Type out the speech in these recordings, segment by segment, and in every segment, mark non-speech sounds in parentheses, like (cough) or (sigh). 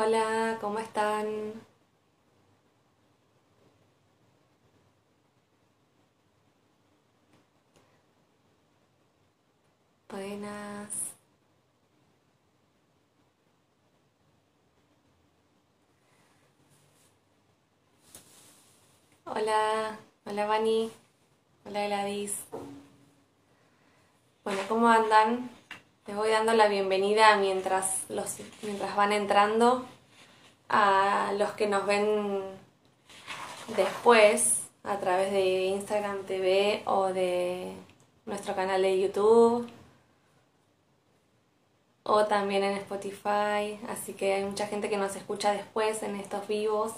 Hola, ¿cómo están? Buenas. Hola, hola Vani, hola Gladys. Bueno, ¿cómo andan? Les voy dando la bienvenida mientras, los, mientras van entrando a los que nos ven después a través de Instagram TV o de nuestro canal de YouTube o también en Spotify. Así que hay mucha gente que nos escucha después en estos vivos.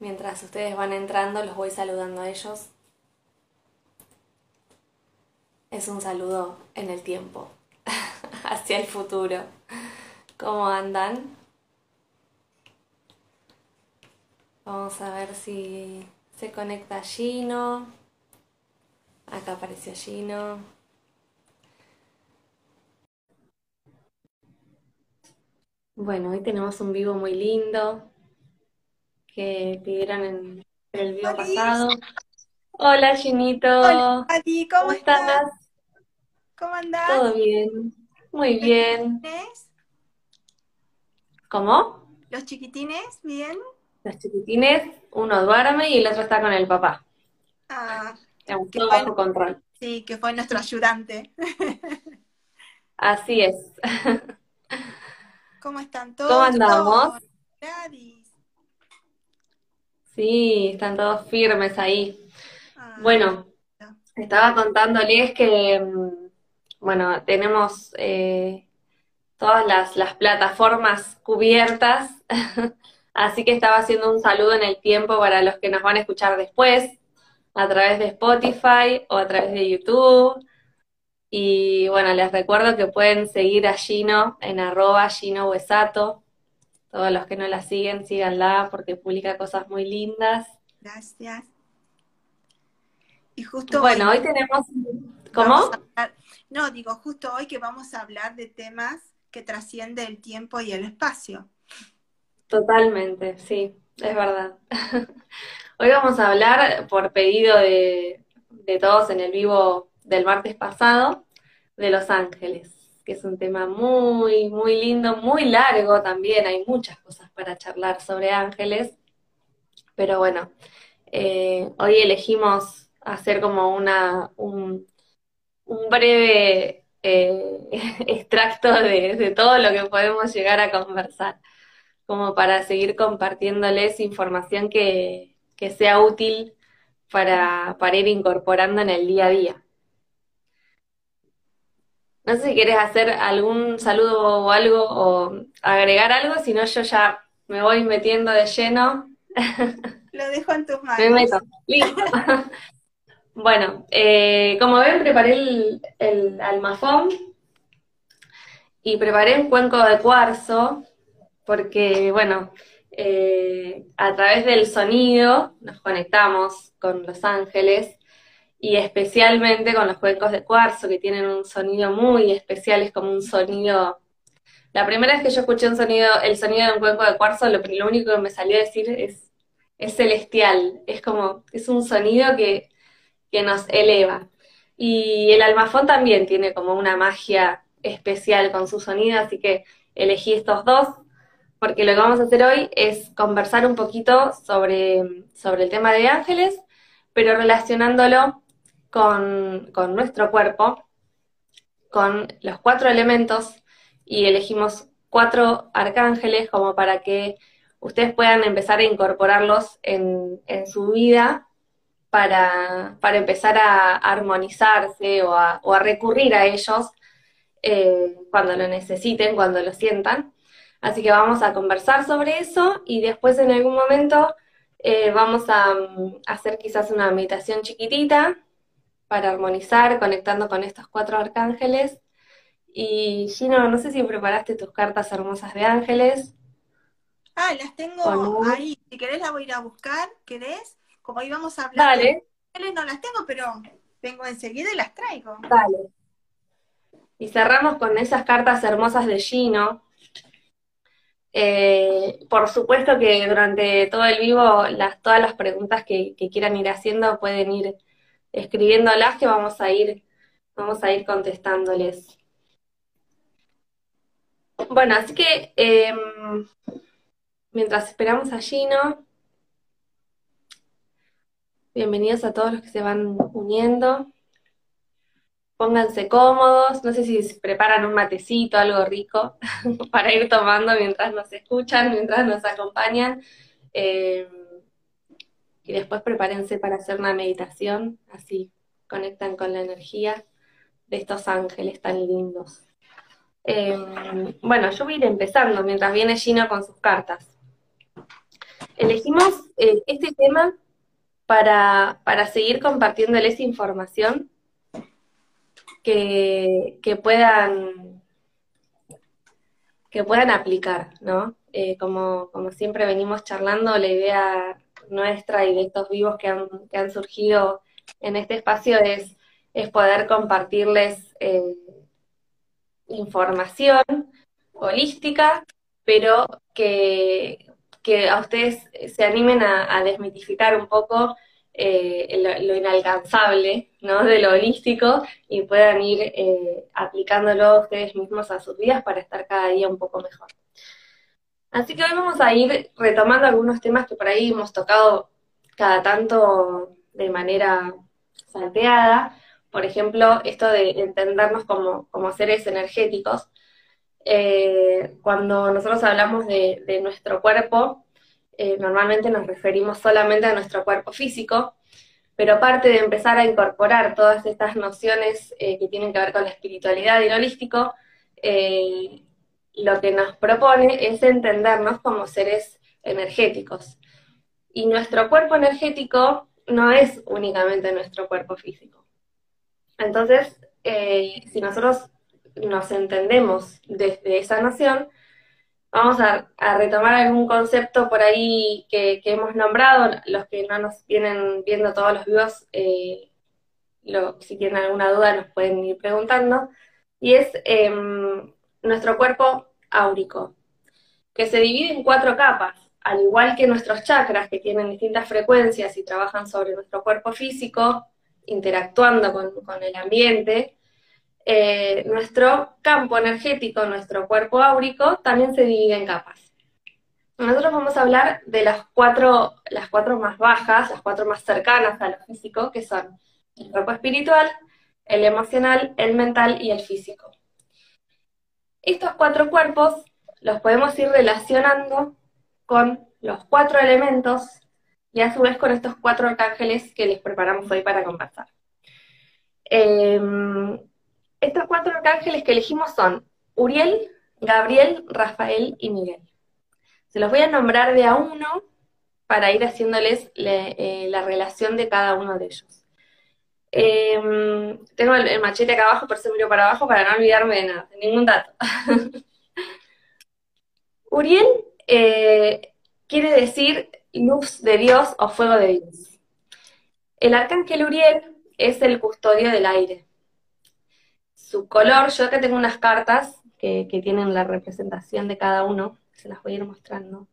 Mientras ustedes van entrando, los voy saludando a ellos. Es un saludo en el tiempo. (laughs) hacia el futuro. ¿Cómo andan? Vamos a ver si se conecta Gino. Acá apareció Gino. Bueno, hoy tenemos un vivo muy lindo que pidieron en el vivo pasado. Hola, Ginito. Hola, ¿cómo, estás? ¿Cómo andás? Todo bien, muy bien. ¿Chiquitines? ¿Cómo? ¿Los chiquitines? ¿Bien? Los chiquitines, uno duerme y el otro está con el papá. Ah, todo bajo control. Sí, que fue nuestro ayudante. (laughs) Así es. (laughs) ¿Cómo están todos? ¿Cómo andamos? Sí, están todos firmes ahí. Ah, bueno, estaba contándoles que mm, bueno, tenemos eh, todas las, plataformas cubiertas, (laughs) así que estaba haciendo un saludo en el tiempo para los que nos van a escuchar después, a través de Spotify o a través de YouTube. Y bueno, les recuerdo que pueden seguir a Gino en arroba Gino Huesato. Todos los que no la siguen, síganla porque publica cosas muy lindas. Gracias. Y justo bueno, hoy, tenemos... ¿Cómo? No, digo, justo hoy que vamos a hablar de temas que trascienden el tiempo y el espacio. Totalmente, sí, es verdad. (laughs) Hoy vamos a hablar, por pedido de, todos en el vivo del martes pasado, de Los Ángeles, que es un tema muy, muy lindo, muy largo también, hay muchas cosas para charlar sobre ángeles, pero bueno, eh, hoy elegimos hacer como una, un, un breve eh, (laughs) extracto de, todo lo que podemos llegar a conversar, como para seguir compartiéndoles información que, sea útil para, para, ir incorporando en el día a día. No sé si quieres hacer algún saludo o algo o agregar algo, si no yo ya me voy metiendo de lleno. Lo dejo en tus manos. (laughs) Me meto. Listo. (laughs) Bueno, eh, como ven, preparé el, almafón y preparé un cuenco de cuarzo porque, bueno, eh, a través del sonido nos conectamos con los ángeles y especialmente con los cuencos de cuarzo que tienen un sonido muy especial, es como un sonido... La primera vez que yo escuché un sonido, el sonido de un cuenco de cuarzo, lo, lo único que me salió a decir es, es celestial, es como, es un sonido que que nos eleva. Y el almafón también tiene como una magia especial con su sonido, así que elegí estos dos, porque lo que vamos a hacer hoy es conversar un poquito sobre, sobre el tema de ángeles, pero relacionándolo con, con nuestro cuerpo, con los cuatro elementos, y elegimos cuatro arcángeles como para que ustedes puedan empezar a incorporarlos en, en su vida para, para empezar a armonizarse o a, recurrir a ellos eh, cuando lo necesiten, cuando lo sientan. Así que vamos a conversar sobre eso y después en algún momento eh, vamos a, mm, hacer quizás una meditación chiquitita para armonizar, conectando con estos cuatro arcángeles. Y Gino, no sé si preparaste tus cartas hermosas de ángeles. Ah, las tengo ahí. Si querés la voy a ir a buscar. ¿Querés? Como íbamos a hablar, Dale. no las tengo, pero vengo enseguida y las traigo. Dale. Y cerramos con esas cartas hermosas de Gino, Eh, por supuesto que durante todo el vivo, las, todas las preguntas que, quieran ir haciendo pueden ir escribiéndolas que vamos a ir, vamos a ir contestándoles. Bueno, así que em, mientras esperamos a Gino, bienvenidos a todos los que se van uniendo. Pónganse cómodos, no sé si preparan un matecito, algo rico (laughs) para ir tomando mientras nos escuchan, mientras nos acompañan. Eh, y después prepárense para hacer una meditación, así conectan con la energía de estos ángeles tan lindos. Eh, bueno, yo voy a ir empezando mientras viene Gino con sus cartas. Elegimos eh, este tema para, para seguir compartiéndoles información que, puedan que puedan aplicar, ¿no? Eh, como, como, siempre venimos charlando, la idea nuestra y de estos vivos que han, que han surgido en este espacio es, es poder compartirles eh, información holística, pero que, que, a ustedes se animen a, desmitificar un poco eh, lo, inalcanzable ¿no? de lo holístico y puedan ir eh, aplicándolo ustedes mismos a sus vidas para estar cada día un poco mejor. Así que hoy vamos a ir retomando algunos temas que por ahí hemos tocado cada tanto de manera salteada. Por ejemplo, esto de entendernos como, seres energéticos. Eh, cuando nosotros hablamos de nuestro cuerpo, eh, normalmente nos referimos solamente a nuestro cuerpo físico, pero aparte de empezar a incorporar todas estas nociones eh, que tienen que ver con la espiritualidad y lo holístico, lo que nos propone es entendernos como seres energéticos. Y nuestro cuerpo energético no es únicamente nuestro cuerpo físico. Entonces, si nosotros nos entendemos desde esa noción, vamos a, retomar algún concepto por ahí que, hemos nombrado, los que no nos vienen viendo todos los videos, eh, si tienen alguna duda nos pueden ir preguntando, y es em, nuestro cuerpo áurico, que se divide en cuatro capas, al igual que nuestros chakras, que tienen distintas frecuencias y trabajan sobre nuestro cuerpo físico, interactuando con el ambiente, eh, nuestro campo energético, nuestro cuerpo áurico, también se divide en capas. Nosotros vamos a hablar de las cuatro, las cuatro más bajas, las cuatro más cercanas a lo físico, que son el cuerpo espiritual, el emocional, el mental y el físico. Estos cuatro cuerpos los podemos ir relacionando con los cuatro elementos y a su vez con estos cuatro arcángeles que les preparamos hoy para conversar. Em, estos cuatro arcángeles que elegimos son Uriel, Gabriel, Rafael y Miguel. Se los voy a nombrar de a uno para ir haciéndoles eh, la relación de cada uno de ellos. Em, tengo el, machete acá abajo, por eso miro para abajo para no olvidarme de nada, de ningún dato. (laughs) Uriel eh, quiere decir luz de Dios o fuego de Dios. El arcángel Uriel es el custodio del aire su color, yo acá tengo unas cartas que, tienen la representación de cada uno, se las voy a ir mostrando.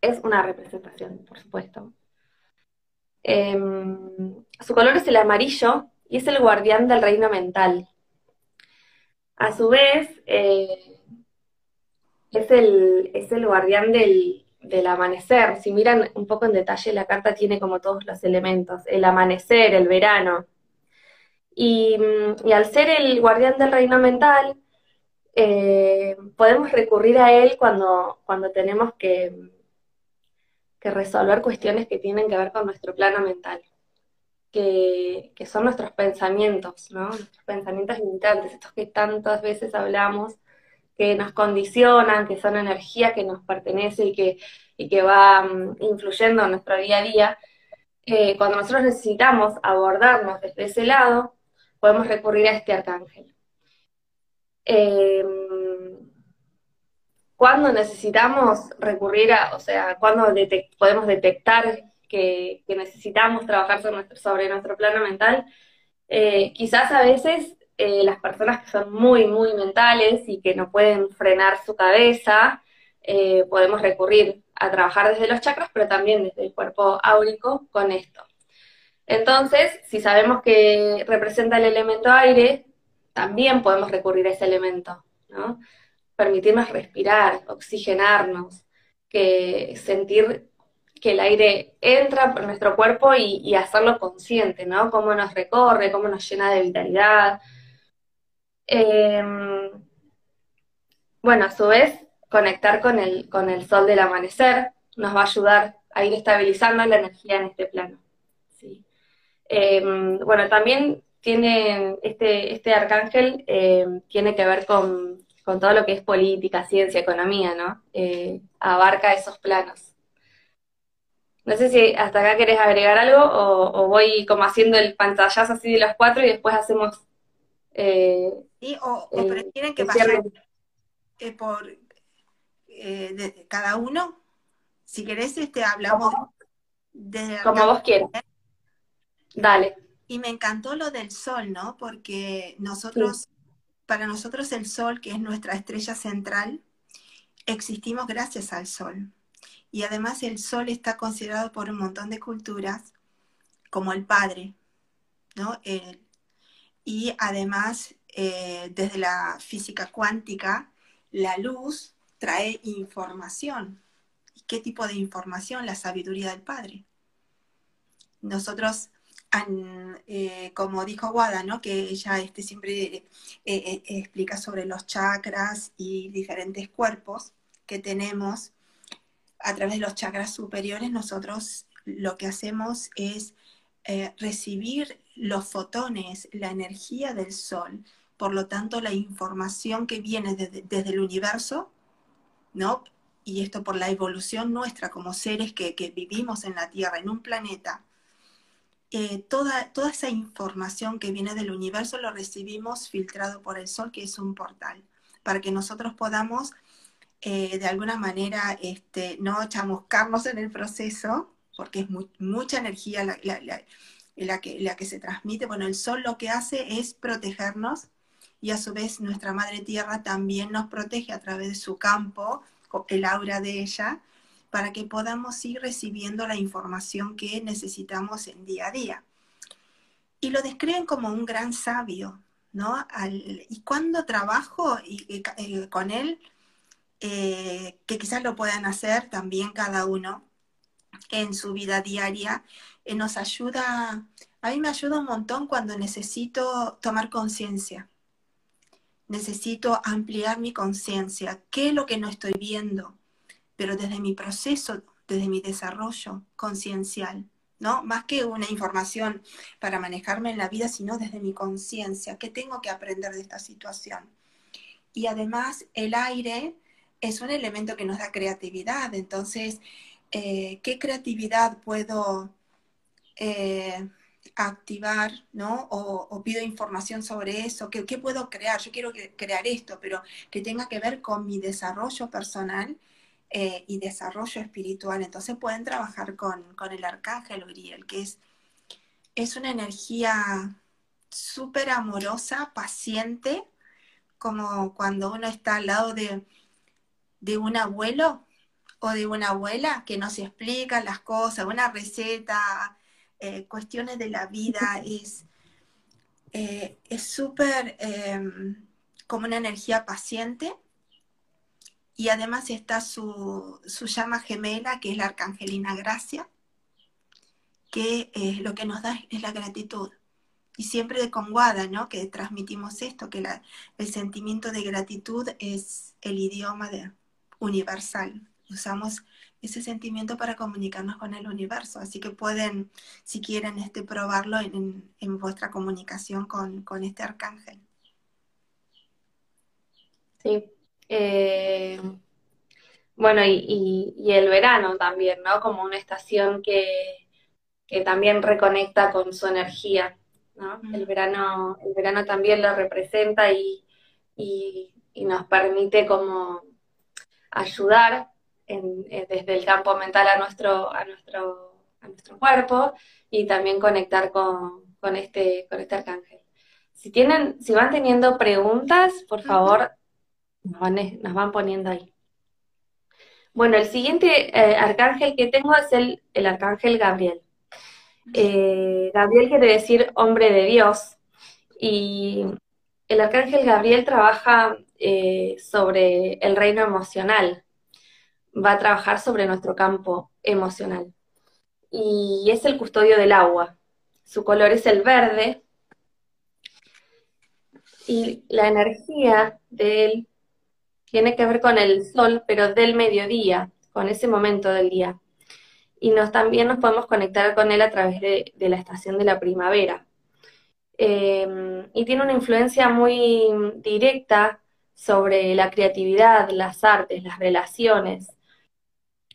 Es una representación, por supuesto. Em, su color es el amarillo y es el guardián del reino mental. A su vez, eh, es, el, es el guardián del, del amanecer. Si miran un poco en detalle, la carta tiene como todos los elementos. El amanecer, el verano, Mm, y, al ser el guardián del reino mental, eh, podemos recurrir a él cuando, cuando tenemos que, resolver cuestiones que tienen que ver con nuestro plano mental, que, que son nuestros pensamientos, ¿no? nuestros pensamientos limitantes, estos que tantas veces hablamos, que nos condicionan, que son energía que nos pertenece y que, y que va mm, influyendo en nuestro día a día. Eh, cuando nosotros necesitamos abordarnos desde ese lado, podemos recurrir a este arcángel. Eh, cuando necesitamos recurrir a, o sea, cuando podemos detectar que, necesitamos trabajar sobre nuestro, plano mental, eh, quizás a veces eh, las personas que son muy, muy mentales y que no pueden frenar su cabeza, eh, podemos recurrir a trabajar desde los chakras, pero también desde el cuerpo áurico con esto. Entonces, si sabemos que representa el elemento aire, también podemos recurrir a ese elemento, ¿no? Permitirnos respirar, oxigenarnos, que sentir que el aire entra por nuestro cuerpo y, hacerlo consciente, ¿no? Cómo nos recorre, cómo nos llena de vitalidad. Em, bueno, a su vez, conectar con el, con el sol del amanecer nos va a ayudar a ir estabilizando la energía en este plano. Em, bueno, también tiene este, este arcángel em, tiene que ver con, todo lo que es política, ciencia, economía, ¿no? Eh, abarca esos planos. No sé si hasta acá querés agregar algo o, voy como haciendo el pantallazo así de los cuatro y después hacemos... Eh, sí, o, prefieren que vaya eh, por eh, cada uno. Si querés, este, hablamos de... Como vos quieras. Dale. Y me encantó lo del sol, ¿no? Porque nosotros, para nosotros el sol, que es nuestra estrella central, existimos gracias al sol. Y además el sol está considerado por un montón de culturas como el padre, ¿no? y además, eh, desde la física cuántica, la luz trae información. ¿Y qué tipo de información? La sabiduría del padre. Nosotros, eh, como dijo Wada, ¿no? que ella este, siempre eh, explica sobre los chakras y diferentes cuerpos que tenemos, a través de los chakras superiores nosotros lo que hacemos es eh, recibir los fotones, la energía del sol, por lo tanto la información que viene desde, el universo, ¿no? Y esto por la evolución nuestra como seres que, vivimos en la Tierra, en un planeta, eh, toda, toda esa información que viene del universo lo recibimos filtrado por el sol, que es un portal, para que nosotros podamos eh, de alguna manera este, no chamuscarnos en el proceso, porque es mucha energía la, que, la que se transmite. Bueno, el sol lo que hace es protegernos y a su vez nuestra Madre Tierra también nos protege a través de su campo, el aura de ella, para que podamos ir recibiendo la información que necesitamos en día a día. Y lo describen como un gran sabio, ¿no? y cuando trabajo eh, con él, eh, que quizás lo puedan hacer también cada uno en su vida diaria, eh, nos ayuda, a mí me ayuda un montón cuando necesito tomar conciencia. Necesito ampliar mi conciencia, qué es lo que no estoy viendo, pero desde mi proceso, desde mi desarrollo conciencial, ¿no? Más que una información para manejarme en la vida, sino desde mi conciencia, qué tengo que aprender de esta situación. Y además el aire es un elemento que nos da creatividad. Entonces, eh, ¿qué creatividad puedo eh, activar, ¿no? O, pido información sobre eso, ¿Qué, puedo crear? Yo quiero crear esto, pero que tenga que ver con mi desarrollo personal eh, y desarrollo espiritual. Entonces pueden trabajar con, el arcángel Uriel, que es, es una energía súper amorosa, paciente, como cuando uno está al lado de, de un abuelo o de una abuela que nos explica las cosas, una receta, eh, cuestiones de la vida, (laughs) es eh, súper em, como una energía paciente. Y además está su, llama gemela, que es la Arcangelina Gracia, que eh, lo que nos da es la gratitud. Y siempre de Conguada, ¿no? Que transmitimos esto, que el sentimiento de gratitud es el idioma de, universal. Usamos ese sentimiento para comunicarnos con el universo. Así que pueden, si quieren, este, probarlo en, vuestra comunicación con, este arcángel. Sí. Eh, bueno, y, el verano también, ¿no? Como una estación que, también reconecta con su energía, ¿no? El verano, el verano también lo representa y, y nos permite como ayudar desde el campo mental a nuestro, a nuestro, a nuestro cuerpo y también conectar con, este, con este arcángel. Si tienen, si van teniendo preguntas, por favor, nos van, poniendo ahí. Bueno, el siguiente eh, arcángel que tengo es el, el arcángel Gabriel. Eh, Gabriel quiere decir hombre de Dios y el arcángel Gabriel trabaja eh, sobre el reino emocional, va a trabajar sobre nuestro campo emocional y es el custodio del agua. Su color es el verde y la energía de él tiene que ver con el sol, pero del mediodía, con ese momento del día. Y nos, también nos podemos conectar con él a través de, la estación de la primavera. Em, y tiene una influencia muy directa sobre la creatividad, las artes, las relaciones,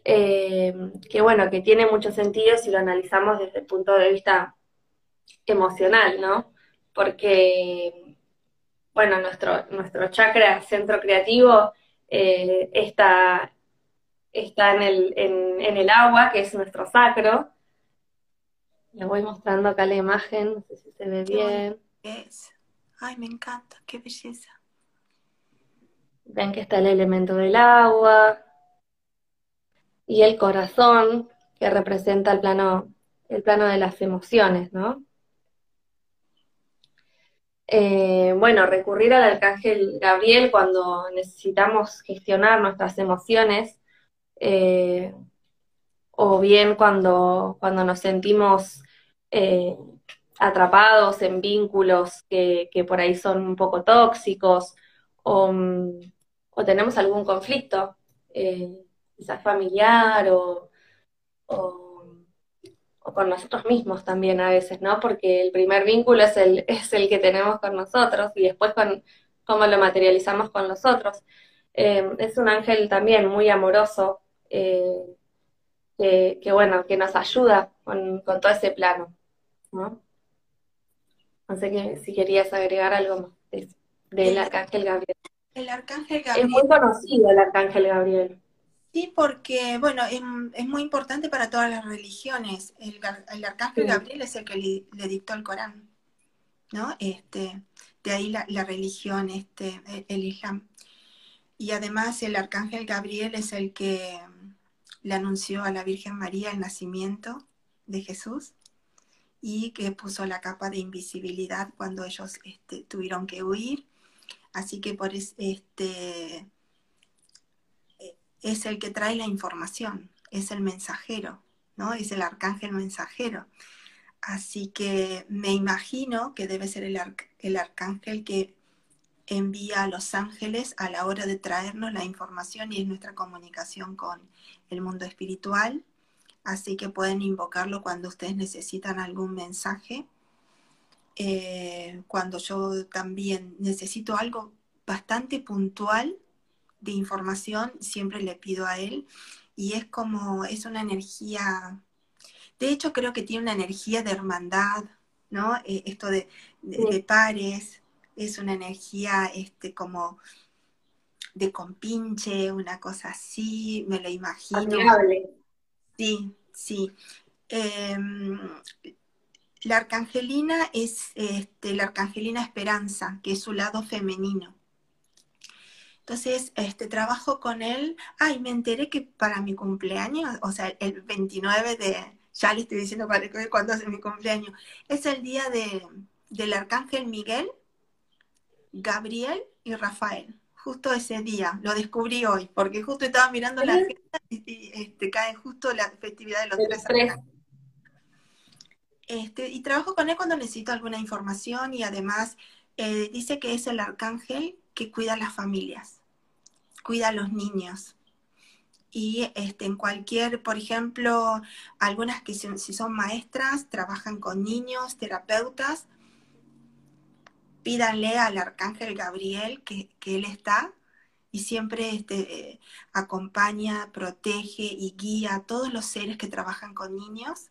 em, que bueno, que tiene mucho sentido si lo analizamos desde el punto de vista emocional, ¿no? Porque bueno, nuestro, nuestro chakra centro creativo eh, está, está en, el, en, el agua, que es nuestro sacro. Le voy mostrando acá la imagen, no sé si se ve bien. Es. Ay, me encanta, qué belleza. Ven que está el elemento del agua y el corazón, que representa el plano, el plano de las emociones, ¿no? Eh, bueno, recurrir al arcángel Gabriel cuando necesitamos gestionar nuestras emociones, eh, o bien cuando, cuando nos sentimos eh, atrapados en vínculos que, por ahí son un poco tóxicos, o, tenemos algún conflicto, quizás familiar o o con nosotros mismos también a veces, ¿no? Porque el primer vínculo es el, (laughs) es el que tenemos con nosotros y después con cómo lo materializamos con los otros. Eh, es un ángel también muy amoroso, eh, que, bueno, que nos ayuda con, todo ese plano, ¿no? No sé que, si querías agregar algo más del arcángel Gabriel. El arcángel Gabriel. Es muy conocido el arcángel Gabriel. Sí, porque, bueno, es, muy importante para todas las religiones. El, arcángel Gabriel es el que le, dictó el Corán, ¿no? Este, de ahí la, religión, este, el, Islam. Y además el arcángel Gabriel es el que le anunció a la Virgen María el nacimiento de Jesús y que puso la capa de invisibilidad cuando ellos este, tuvieron que huir. Así que por este es el que trae la información, es el mensajero, ¿no? Es el arcángel mensajero. Así que me imagino que debe ser el, el arcángel que envía a los ángeles a la hora de traernos la información y es nuestra comunicación con el mundo espiritual. Así que pueden invocarlo cuando ustedes necesitan algún mensaje. Eh, cuando yo también necesito algo bastante puntual, de información, siempre le pido a él y es como, es una energía, de hecho creo que tiene una energía de hermandad, ¿no? Eh, esto de, pares, es una energía este, como de compinche, una cosa así, me lo imagino. Sí, sí. Em, la arcangelina es este, la arcangelina Esperanza, que es su lado femenino. Entonces, este, trabajo con él. Ay, me enteré que para mi cumpleaños, o sea, el 29 de, ya le estoy diciendo cuándo es mi cumpleaños, es el día de, del arcángel Miguel, Gabriel y Rafael. Justo ese día, lo descubrí hoy, porque justo estaba mirando la agenda y, este, cae justo la festividad de los tres. Este, y trabajo con él cuando necesito alguna información y además eh, dice que es el arcángel que cuida a las familias, cuida a los niños. Y este, en cualquier, por ejemplo, algunas que si son maestras, trabajan con niños, terapeutas, pídanle al arcángel Gabriel que, él está y siempre este, acompaña, protege y guía a todos los seres que trabajan con niños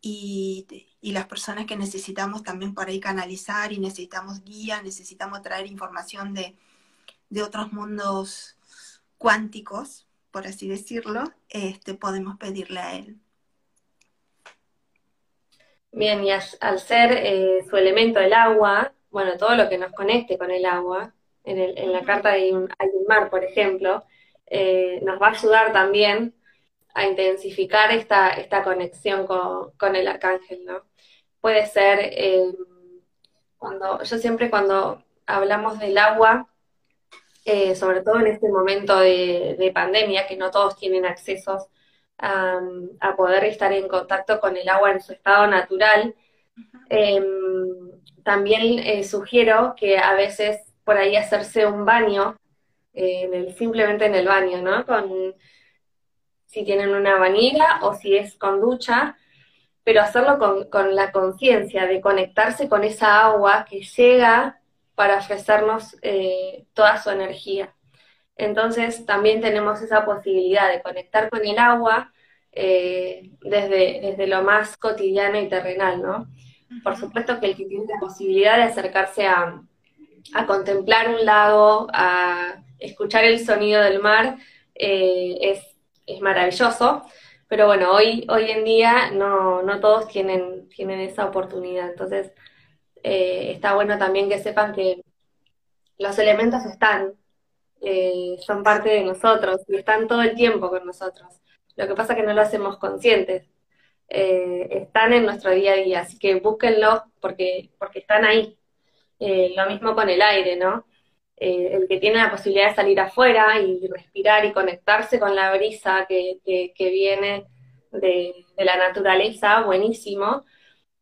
y, las personas que necesitamos también por ahí canalizar y necesitamos guía, necesitamos traer información de, otros mundos cuánticos, por así decirlo, este, podemos pedirle a él. Bien, y al ser eh, su elemento el agua, bueno, todo lo que nos conecte con el agua, en, la carta hay un, mar, por ejemplo, eh, nos va a ayudar también a intensificar esta, esta conexión con, el arcángel, ¿no? Puede ser, eh, cuando, yo siempre cuando hablamos del agua, eh, sobre todo en este momento de, pandemia, que no todos tienen accesos a, poder estar en contacto con el agua en su estado natural, em, también eh, sugiero que a veces por ahí hacerse un baño, simplemente en el baño, ¿no? Con, si tienen una bañera o si es con ducha, pero hacerlo con, la conciencia de conectarse con esa agua que llega para ofrecernos eh, toda su energía. Entonces también tenemos esa posibilidad de conectar con el agua eh, desde, desde lo más cotidiano y terrenal, ¿no? Por supuesto que el que tiene la posibilidad de acercarse a, a contemplar un lago, a escuchar el sonido del mar, eh, es es maravilloso, pero bueno, hoy, hoy en día no, no todos tienen, tienen esa oportunidad, entonces eh, está bueno también que sepan que los elementos están, eh, son parte de nosotros y están todo el tiempo con nosotros. Lo que pasa es que no lo hacemos conscientes. Eh, están en nuestro día a día, así que búsquenlo porque, porque están ahí. lo mismo con el aire, ¿no? Eh, el que tiene la posibilidad de salir afuera y respirar y conectarse con la brisa que, viene de, la naturaleza, buenísimo,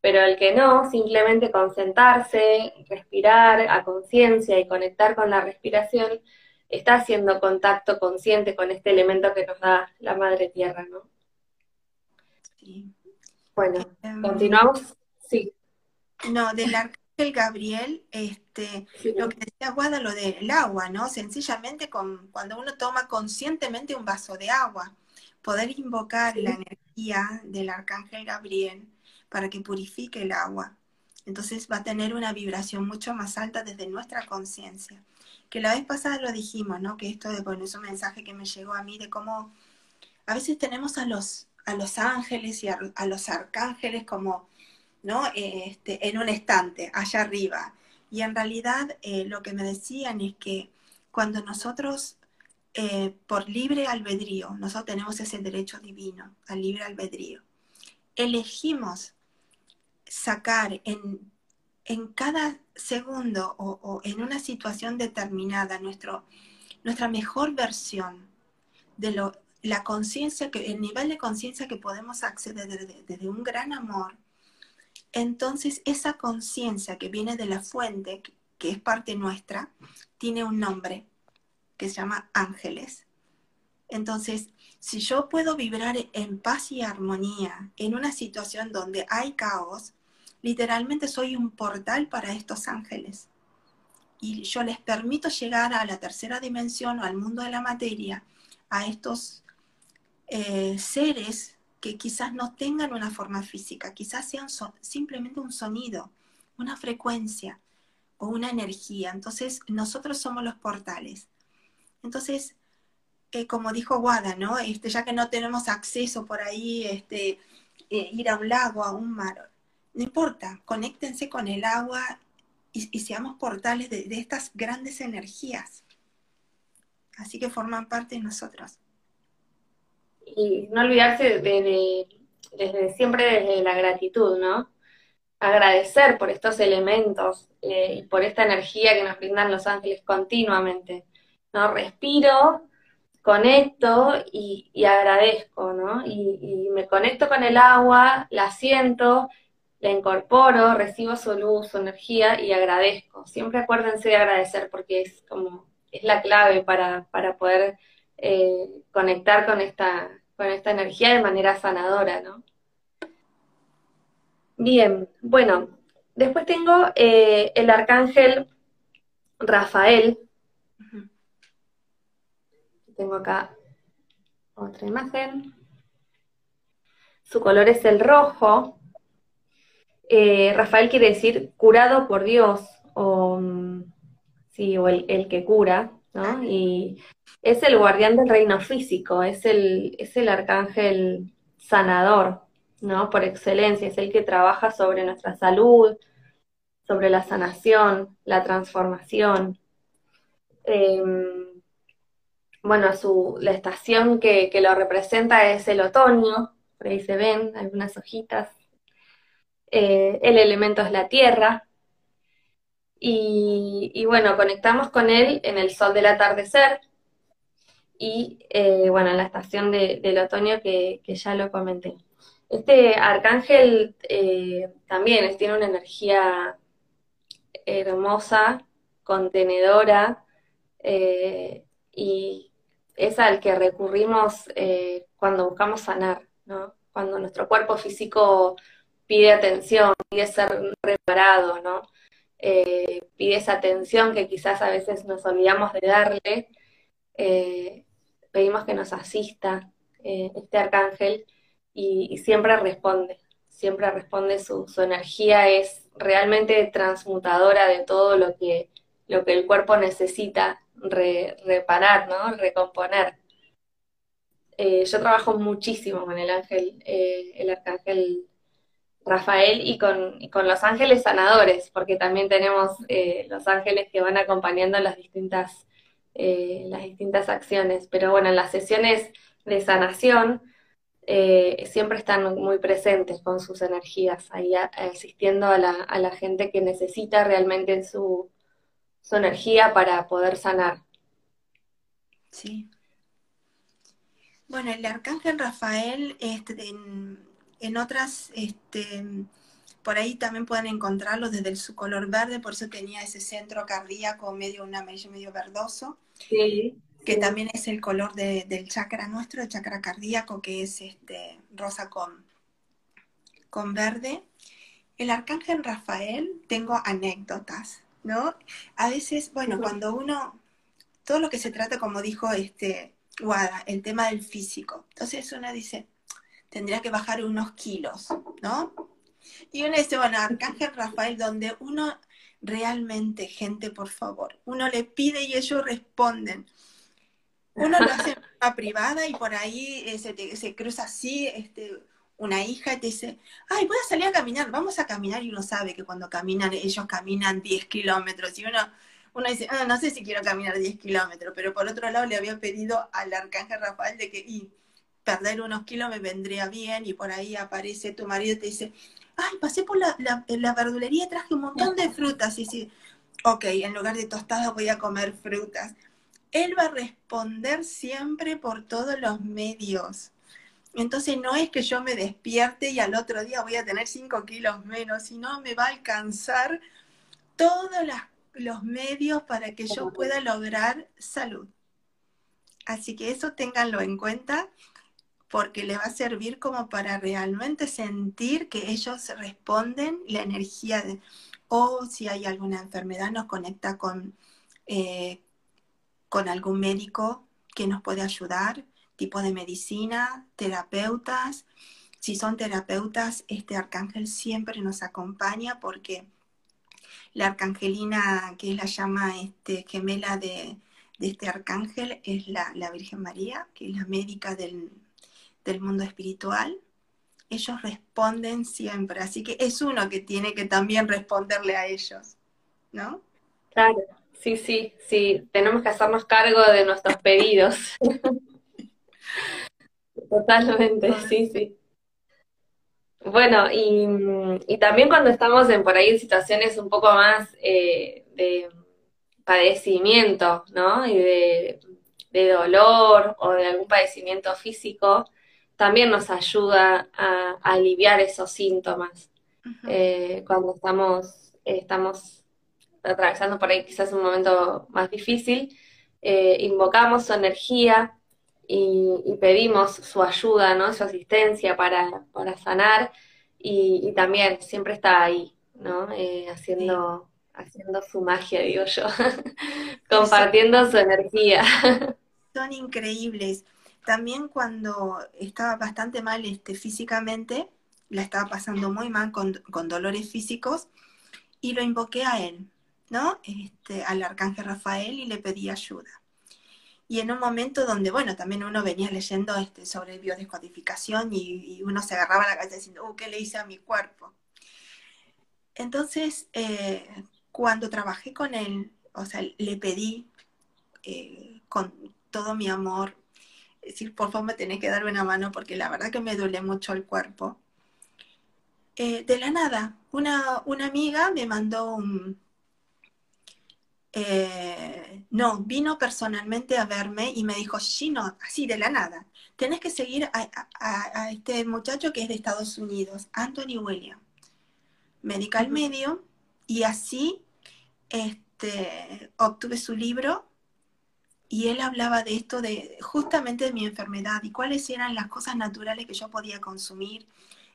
pero el que no, simplemente concentrarse, respirar a conciencia y conectar con la respiración, está haciendo contacto consciente con este elemento que nos da la madre tierra, ¿no? Sí. Bueno, em, continuamos. Sí. No, del arcángel Gabriel, este, lo que decía Guada, lo del agua, ¿no? Sencillamente con, cuando uno toma conscientemente un vaso de agua, poder invocar la energía del arcángel Gabriel para que purifique el agua. Entonces va a tener una vibración mucho más alta desde nuestra conciencia. Que la vez pasada lo dijimos, ¿no? Que esto de, bueno, es un mensaje que me llegó a mí de cómo a veces tenemos a los, a los ángeles y a los arcángeles como ¿no? Este, en un estante, allá arriba. Y en realidad eh, lo que me decían es que cuando nosotros, eh, por libre albedrío, nosotros tenemos ese derecho divino al libre albedrío, elegimos sacar en, en cada segundo o, en una situación determinada nuestro, nuestra mejor versión de la conciencia, el nivel de conciencia que podemos acceder desde un gran amor, entonces esa conciencia que viene de la fuente, que es parte nuestra, tiene un nombre que se llama ángeles. Entonces, si yo puedo vibrar en paz y armonía en una situación donde hay caos, literalmente soy un portal para estos ángeles. Y yo les permito llegar a la tercera dimensión o al mundo de la materia, a estos eh, seres que quizás no tengan una forma física, quizás sean simplemente un sonido, una frecuencia o una energía. Entonces, nosotros somos los portales. Entonces, eh, como dijo Guada, ¿no? Este, ya que no tenemos acceso por ahí, este, eh, ir a un lago, a un mar, no importa, conéctense con el agua y, seamos portales de, de estas grandes energías. Así que forman parte de nosotros y no olvidarse de, desde siempre desde la gratitud, ¿no? Agradecer por estos elementos eh, y por esta energía que nos brindan los ángeles continuamente. ¿no? Respiro, conecto y, agradezco, ¿no? Y, me conecto con el agua, la siento, la incorporo, recibo su luz, su energía y agradezco. Siempre acuérdense de agradecer porque es como, es la clave para, para poder eh, conectar con esta, con esta energía de manera sanadora, ¿no? Bien, bueno, después tengo eh, el arcángel Rafael. Tengo acá otra imagen. Su color es el rojo. Eh, Rafael quiere decir curado por Dios, o, mm, sí, o el que cura. Y es el guardián del reino físico, es el, es el arcángel sanador, ¿no? Por excelencia, es el que trabaja sobre nuestra salud, sobre la sanación, la transformación. Em, bueno, su, la estación que, lo representa es el otoño, por ahí se ven algunas hojitas. Eh, el elemento es la tierra. Y, bueno, conectamos con él en el sol del atardecer y eh, bueno, en la estación del otoño que, ya lo comenté. Este arcángel eh, también tiene una energía hermosa, contenedora, y es al que recurrimos eh, cuando buscamos sanar, ¿no? Cuando nuestro cuerpo físico pide atención, pide ser reparado, ¿no? Eh, pide esa atención que quizás a veces nos olvidamos de darle, eh, pedimos que nos asista este arcángel y, siempre responde, siempre responde, su, su energía es realmente transmutadora de todo lo que, lo que el cuerpo necesita reparar, ¿no? Recomponer. Eh, yo trabajo muchísimo con el ángel, eh, el arcángel Rafael y con, con, los ángeles sanadores, porque también tenemos eh, los ángeles que van acompañando las distintas, las distintas acciones. Pero bueno, en las sesiones de sanación siempre están muy presentes con sus energías, ahí asistiendo a la, a la gente que necesita realmente su, su energía para poder sanar. Sí. Bueno, el arcángel Rafael, este, en, otras, este, por ahí también pueden encontrarlo desde su color verde, por eso tenía ese centro cardíaco medio, un amarillo medio verdoso. Sí. Que también es el color del chakra nuestro, el chakra cardíaco, que es este rosa con, con verde. El arcángel Rafael, tengo anécdotas. ¿no? A veces, bueno, cuando uno, todo lo que se trata, como dijo este Guada, el tema del físico. Entonces uno dice, tendría que bajar unos kilos, ¿no? Y uno dice, bueno, Arcángel Rafael, donde uno realmente, gente, por favor, uno le pide y ellos responden. Uno lo hace en (laughs) forma privada y por ahí eh, se, se, cruza así, este, una hija y te dice, ay, voy a salir a caminar, vamos a caminar, y uno sabe que cuando caminan, ellos caminan 10 kilómetros, y uno, uno dice, ah, no sé si quiero caminar 10 kilómetros, pero por otro lado le había pedido al arcángel Rafael de que, y perder unos kilos me vendría bien, y por ahí aparece tu marido y te dice, ay, pasé por la, la, verdulería y traje un montón de frutas, y dice, ok, en lugar de tostadas voy a comer frutas. Él va a responder siempre por todos los medios entonces no es que yo me despierte y al otro día voy a tener 5 kilos menos, sino me va a alcanzar todos los medios para que yo pueda lograr salud. Así que eso ténganlo en cuenta porque le va a servir como para realmente sentir que ellos responden la energía de, o si hay alguna enfermedad nos conecta con, eh, con algún médico que nos puede ayudar tipo de medicina, terapeutas. Si son terapeutas, este arcángel siempre nos acompaña porque la arcangelina, que es la llama este, gemela de, este arcángel, es la, Virgen María, que es la médica del, del mundo espiritual. Ellos responden siempre, así que es uno que tiene que también responderle a ellos, ¿no? Claro, sí, sí, sí, tenemos que hacernos cargo de nuestros pedidos. (laughs) Totalmente, sí, sí. Bueno, y, también cuando estamos en por ahí en situaciones un poco más eh, de padecimiento, ¿no? Y de, dolor o de algún padecimiento físico, también nos ayuda a, aliviar esos síntomas. Eh, cuando estamos, estamos atravesando por ahí quizás un momento más difícil, eh, invocamos su energía y, pedimos su ayuda, ¿no? su asistencia para, para sanar y, también siempre está ahí, ¿no? Eh, haciendo, haciendo su magia, digo yo, (laughs) compartiendo su energía. Son increíbles. También cuando estaba bastante mal este, físicamente, la estaba pasando muy mal con, con dolores físicos, y lo invoqué a él, ¿no? Este, al arcángel Rafael y le pedí ayuda y en un momento donde, bueno, también uno venía leyendo este, sobre biodescodificación y, y uno se agarraba la cabeza diciendo, uh, ¿qué le hice a mi cuerpo? Entonces, eh, cuando trabajé con él, o sea, le pedí eh, con todo mi amor. Decir, por favor me tenés que darme una mano porque la verdad que me duele mucho el cuerpo. Eh, de la nada, una, una amiga me mandó un, eh, no, vino personalmente a verme y me dijo, Gino, así de la nada, tenés que seguir a, este muchacho que es de Estados Unidos, Anthony William. Medical Medio, y así este, obtuve su libro y él hablaba de esto, de justamente de mi enfermedad y cuáles eran las cosas naturales que yo podía consumir.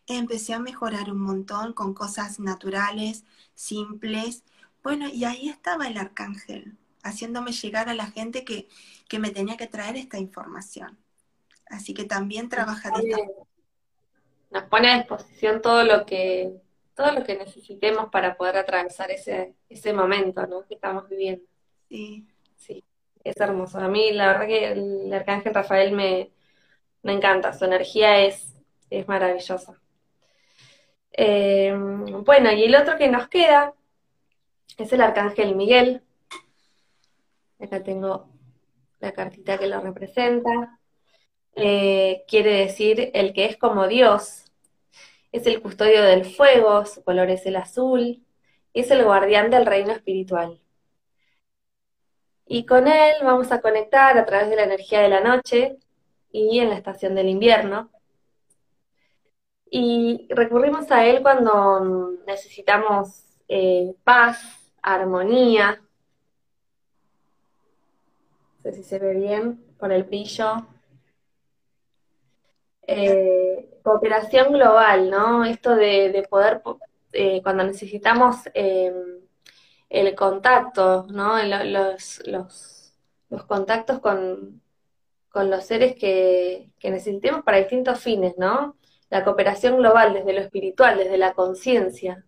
Empecé a mejorar un montón con cosas naturales, simples, bueno, y ahí estaba el arcángel, haciéndome llegar a la gente que, me tenía que traer esta información. Así que también trabaja de esta Nos pone a disposición todo lo que, todo lo que necesitemos para poder atravesar ese, ese momento ¿no? que estamos viviendo. Sí. Sí, es hermoso. A mí la verdad que el arcángel Rafael me, encanta, su energía es, es maravillosa. Eh, bueno, y el otro que nos queda es el arcángel Miguel. Acá tengo la cartita que lo representa. Eh, quiere decir el que es como Dios. Es el custodio del fuego, su color es el azul, es el guardián del reino espiritual. Y con él vamos a conectar a través de la energía de la noche y en la estación del invierno. Y recurrimos a él cuando necesitamos eh, paz, armonía. No sé si se ve bien por el brillo. Eh, cooperación global, ¿no? Esto de, poder, eh, cuando necesitamos el contacto, ¿no? Los, los, contactos con, los seres que, que, necesitemos para distintos fines, ¿no? La cooperación global desde lo espiritual, desde la conciencia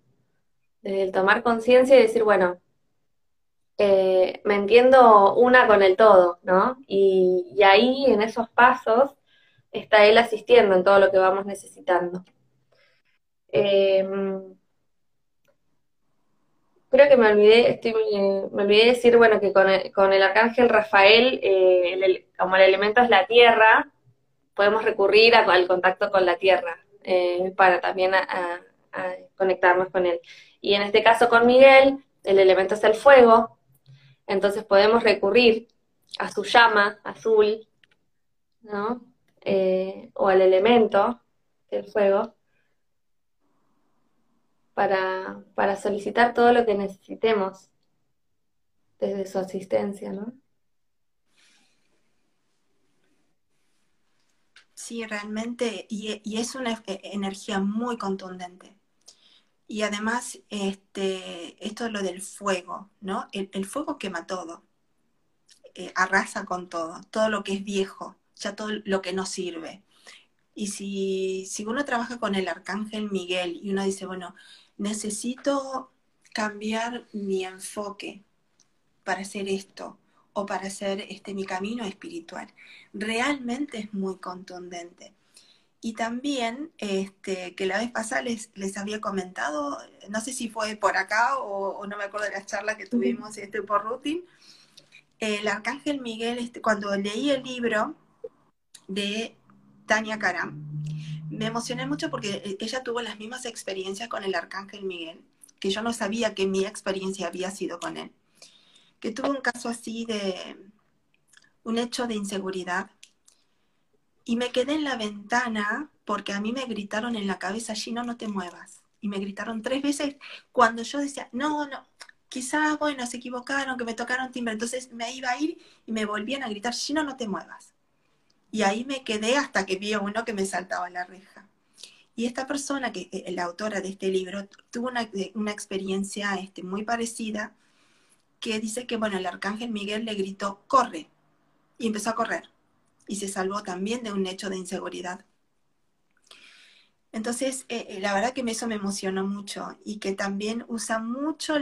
desde el tomar conciencia y decir, bueno, eh, me entiendo una con el todo, ¿no? Y, ahí, en esos pasos, está él asistiendo en todo lo que vamos necesitando. Em, creo que me olvidé, estoy, me olvidé decir, bueno, que con el, arcángel Rafael, eh, como el elemento es la tierra, podemos recurrir al contacto con la tierra eh, para también conectarnos con él. Y en este caso con Miguel, el elemento es el fuego, entonces podemos recurrir a su llama azul, ¿no? Eh, o al elemento del fuego para, para solicitar todo lo que necesitemos desde su asistencia, ¿no? Sí, realmente, y, y, es una e, energía muy contundente. Y además, este, esto es lo del fuego, ¿no? El, fuego quema todo, eh, arrasa con todo, todo lo que es viejo, ya todo lo que no sirve. Y si, si uno trabaja con el arcángel Miguel y uno dice, bueno, necesito cambiar mi enfoque para hacer esto o para hacer este mi camino espiritual, realmente es muy contundente. Y también, este, que la vez pasada les, les había comentado, no sé si fue por acá o, no me acuerdo de la charla que tuvimos este, por Rutin, el Arcángel Miguel, este, cuando leí el libro de Tania Karam, me emocioné mucho porque e, ella tuvo las mismas experiencias con el Arcángel Miguel, que yo no sabía que mi experiencia había sido con él. Que tuvo un caso así de un hecho de inseguridad y me quedé en la ventana porque a mí me gritaron en la cabeza, Gino, no te muevas. Y me gritaron tres veces cuando yo decía, no, no, quizás, bueno, se equivocaron, que me tocaron timbre. Entonces me iba a ir y me volvían a gritar, Gino, no te muevas. Y ahí me quedé hasta que vi uno que me saltaba la reja. Y esta persona, que eh, la autora de este libro, tuvo una, una experiencia este, muy parecida, que dice que, bueno, el arcángel Miguel le gritó, corre, y empezó a correr y se salvó también de un hecho de inseguridad. Entonces, eh, eh, la verdad que eso me emocionó mucho y que también usa mucho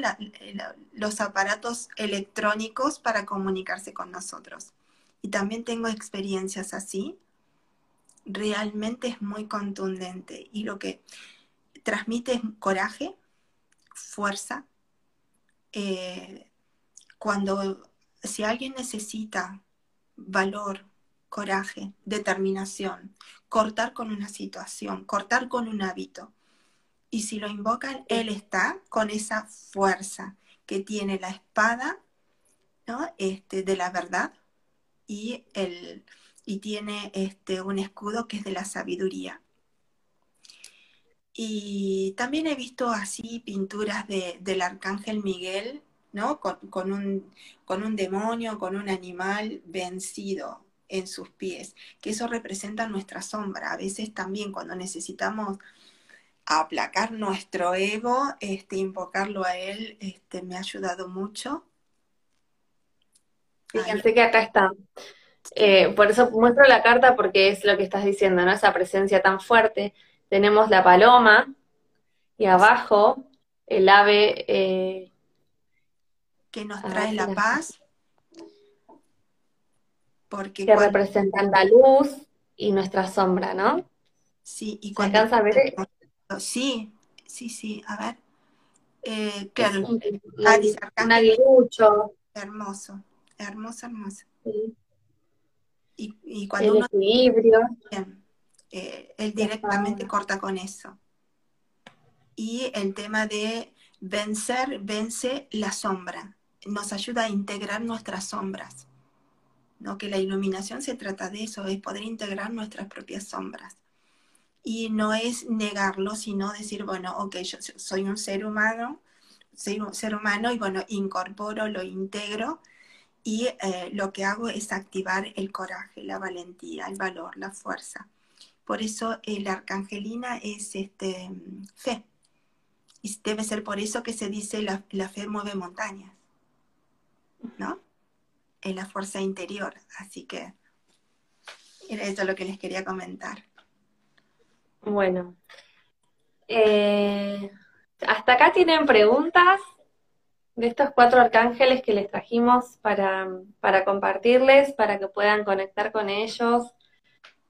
los aparatos electrónicos para comunicarse con nosotros. Y también tengo experiencias así. Realmente es muy contundente y lo que transmite es coraje, fuerza. Eh, cuando, si alguien necesita valor, coraje, determinación, cortar con una situación, cortar con un hábito. Y si lo invocan, Él está con esa fuerza que tiene la espada ¿no? este, de la verdad y, el, y tiene este, un escudo que es de la sabiduría. Y también he visto así pinturas del arcángel Miguel, ¿no? Con, un, con un demonio, con un animal vencido en sus pies, que eso representa nuestra sombra. A veces también cuando necesitamos aplacar nuestro ego, este, invocarlo a él, este, me ha ayudado mucho. Fíjense que acá está. Eh, por eso muestro la carta porque es lo que estás diciendo, ¿no? Esa presencia tan fuerte tenemos la paloma y abajo el ave eh, que nos trae la paz. Porque que representan la luz y nuestra sombra, ¿no? Sí, y cuando... ¿Alcanza a ver? Sí, sí, sí, a ver. Eh, claro, un, aguilucho. Hermoso, hermoso, hermoso. Y, cuando el equilibrio. Eh, él directamente corta con eso. Y el tema de vencer, vence la sombra. Nos ayuda a integrar nuestras sombras. ¿no? Que la iluminación se trata de eso, es poder integrar nuestras propias sombras. Y no es negarlo, sino decir, bueno, ok, yo soy un ser humano, soy un ser humano y bueno, incorporo, lo integro y eh, lo que hago es activar el coraje, la valentía, el valor, la fuerza. Por eso la arcangelina es este, fe. Y debe ser por eso que se dice la, la fe mueve montañas, ¿no? Es la fuerza interior. Así que era eso lo que les quería comentar. Bueno. Eh, hasta acá tienen preguntas de estos cuatro arcángeles que les trajimos para, para compartirles, para que puedan conectar con ellos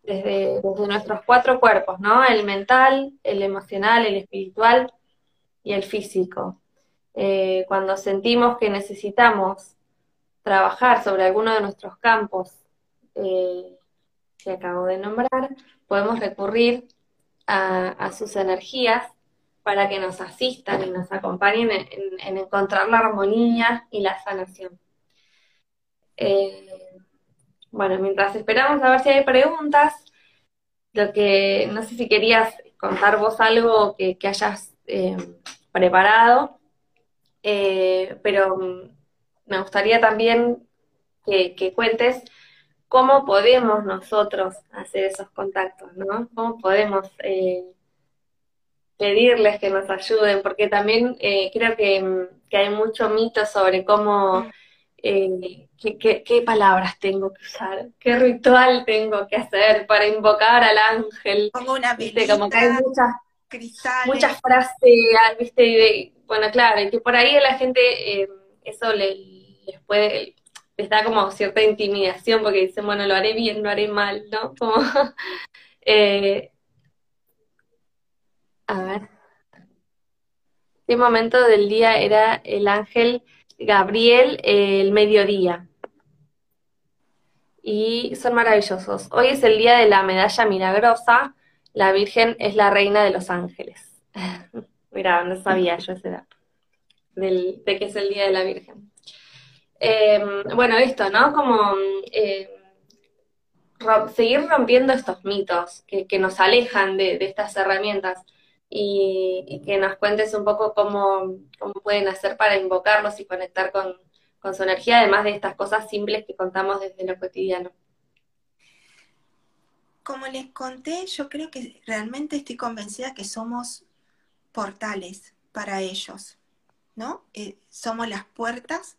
desde, nuestros cuatro cuerpos, ¿no? El mental, el emocional, el espiritual y el físico. Eh, cuando sentimos que necesitamos trabajar sobre alguno de nuestros campos eh, que acabo de nombrar, podemos recurrir a, sus energías para que nos asistan y nos acompañen en, encontrar la armonía y la sanación. Eh, bueno, mientras esperamos a ver si hay preguntas, lo que no sé si querías contar vos algo que, hayas eh, preparado, eh, pero me gustaría también que, cuentes cómo podemos nosotros hacer esos contactos, ¿no? ¿Cómo podemos pedirles que nos ayuden? Porque también creo que, que, hay mucho mito sobre cómo eh, ¿qué, palabras tengo que usar, qué ritual tengo que hacer para invocar al ángel. Como una ¿viste? Como que hay muchas, muchas frases, ¿viste? bueno, claro, y que por ahí a la gente eh, eso les puede, les da como cierta intimidación porque dicen, bueno, lo haré bien, lo haré mal, ¿no? Como, (laughs) eh, a ver. ¿Qué momento del día era el ángel? Gabriel el mediodía. Y son maravillosos. Hoy es el día de la medalla milagrosa. La Virgen es la reina de los ángeles. (laughs) Mira, no sabía yo ese dato. de que es el día de la Virgen. Em, bueno, esto, ¿no? Como em, seguir rompiendo estos mitos que, nos alejan de estas herramientas y, que nos cuentes un poco cómo, pueden hacer para invocarlos y conectar con, su energía, además de estas cosas simples que contamos desde lo cotidiano. Como les conté, yo creo que realmente estoy convencida que somos portales para ellos, ¿no? Eh, somos las puertas